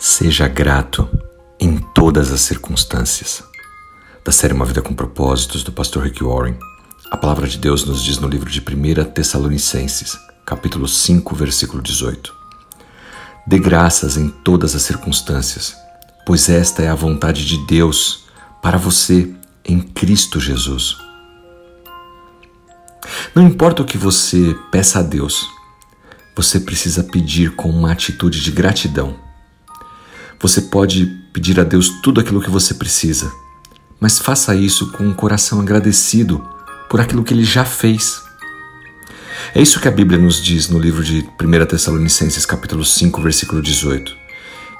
Seja grato em todas as circunstâncias. Da série Uma Vida com Propósitos, do pastor Rick Warren, a palavra de Deus nos diz no livro de 1 Tessalonicenses, capítulo 5, versículo 18. Dê graças em todas as circunstâncias, pois esta é a vontade de Deus para você em Cristo Jesus. Não importa o que você peça a Deus, você precisa pedir com uma atitude de gratidão você pode pedir a Deus tudo aquilo que você precisa, mas faça isso com um coração agradecido por aquilo que ele já fez. É isso que a Bíblia nos diz no livro de 1 Tessalonicenses, capítulo 5, versículo 18,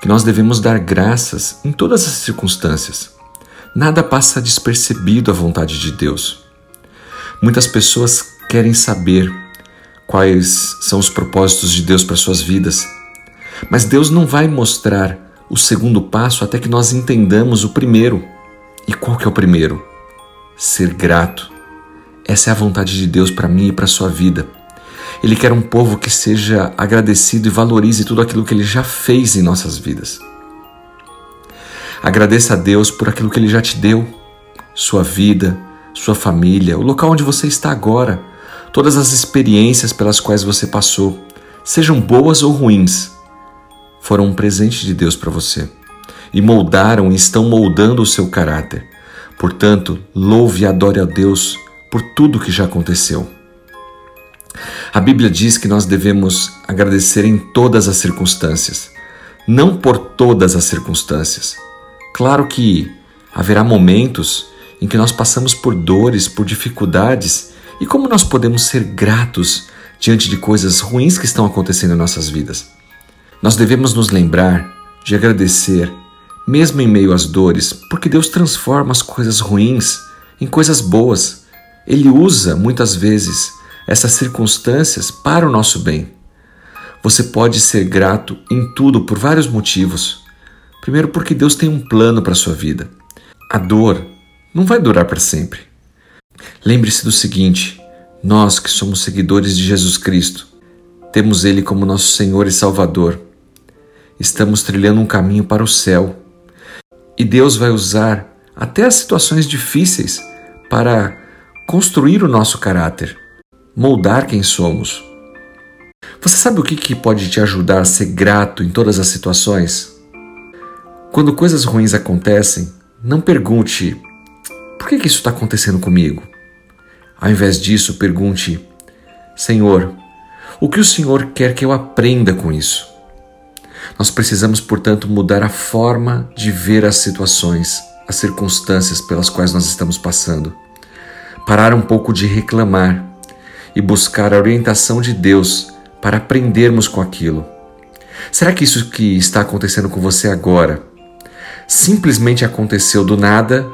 que nós devemos dar graças em todas as circunstâncias. Nada passa despercebido à vontade de Deus. Muitas pessoas querem saber quais são os propósitos de Deus para suas vidas, mas Deus não vai mostrar o segundo passo até que nós entendamos o primeiro. E qual que é o primeiro? Ser grato. Essa é a vontade de Deus para mim e para a sua vida. Ele quer um povo que seja agradecido e valorize tudo aquilo que ele já fez em nossas vidas. Agradeça a Deus por aquilo que ele já te deu, sua vida, sua família, o local onde você está agora, todas as experiências pelas quais você passou, sejam boas ou ruins foram um presente de Deus para você e moldaram e estão moldando o seu caráter. Portanto, louve e adore a Deus por tudo que já aconteceu. A Bíblia diz que nós devemos agradecer em todas as circunstâncias, não por todas as circunstâncias. Claro que haverá momentos em que nós passamos por dores, por dificuldades, e como nós podemos ser gratos diante de coisas ruins que estão acontecendo em nossas vidas? Nós devemos nos lembrar de agradecer, mesmo em meio às dores, porque Deus transforma as coisas ruins em coisas boas. Ele usa, muitas vezes, essas circunstâncias para o nosso bem. Você pode ser grato em tudo por vários motivos. Primeiro, porque Deus tem um plano para a sua vida. A dor não vai durar para sempre. Lembre-se do seguinte: nós que somos seguidores de Jesus Cristo, temos Ele como nosso Senhor e Salvador estamos trilhando um caminho para o céu. E Deus vai usar até as situações difíceis para construir o nosso caráter, moldar quem somos. Você sabe o que, que pode te ajudar a ser grato em todas as situações? Quando coisas ruins acontecem, não pergunte por que, que isso está acontecendo comigo. Ao invés disso, pergunte: Senhor, o que o Senhor quer que eu aprenda com isso? Nós precisamos, portanto, mudar a forma de ver as situações, as circunstâncias pelas quais nós estamos passando. Parar um pouco de reclamar e buscar a orientação de Deus para aprendermos com aquilo. Será que isso que está acontecendo com você agora simplesmente aconteceu do nada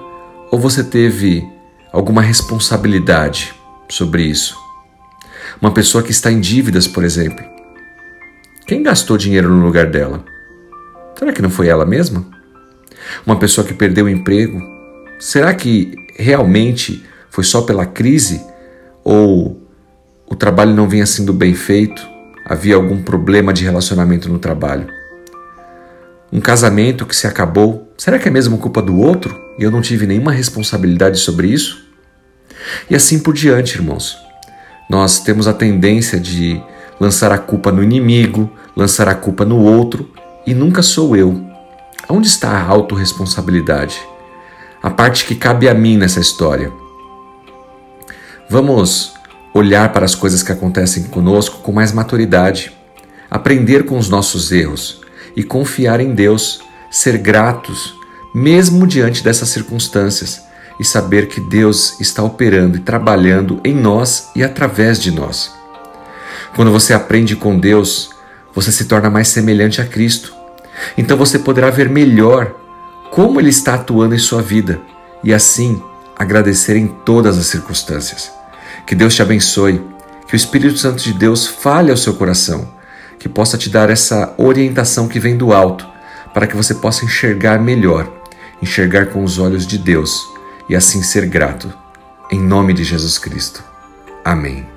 ou você teve alguma responsabilidade sobre isso? Uma pessoa que está em dívidas, por exemplo, quem gastou dinheiro no lugar dela? Será que não foi ela mesma? Uma pessoa que perdeu o emprego? Será que realmente foi só pela crise? Ou o trabalho não vinha sendo bem feito? Havia algum problema de relacionamento no trabalho? Um casamento que se acabou? Será que é mesmo culpa do outro e eu não tive nenhuma responsabilidade sobre isso? E assim por diante, irmãos. Nós temos a tendência de lançar a culpa no inimigo, lançar a culpa no outro e nunca sou eu. Onde está a autorresponsabilidade? A parte que cabe a mim nessa história. Vamos olhar para as coisas que acontecem conosco com mais maturidade, aprender com os nossos erros e confiar em Deus, ser gratos, mesmo diante dessas circunstâncias, e saber que Deus está operando e trabalhando em nós e através de nós. Quando você aprende com Deus, você se torna mais semelhante a Cristo. Então você poderá ver melhor como Ele está atuando em sua vida e assim agradecer em todas as circunstâncias. Que Deus te abençoe, que o Espírito Santo de Deus fale ao seu coração, que possa te dar essa orientação que vem do alto, para que você possa enxergar melhor, enxergar com os olhos de Deus e assim ser grato. Em nome de Jesus Cristo. Amém.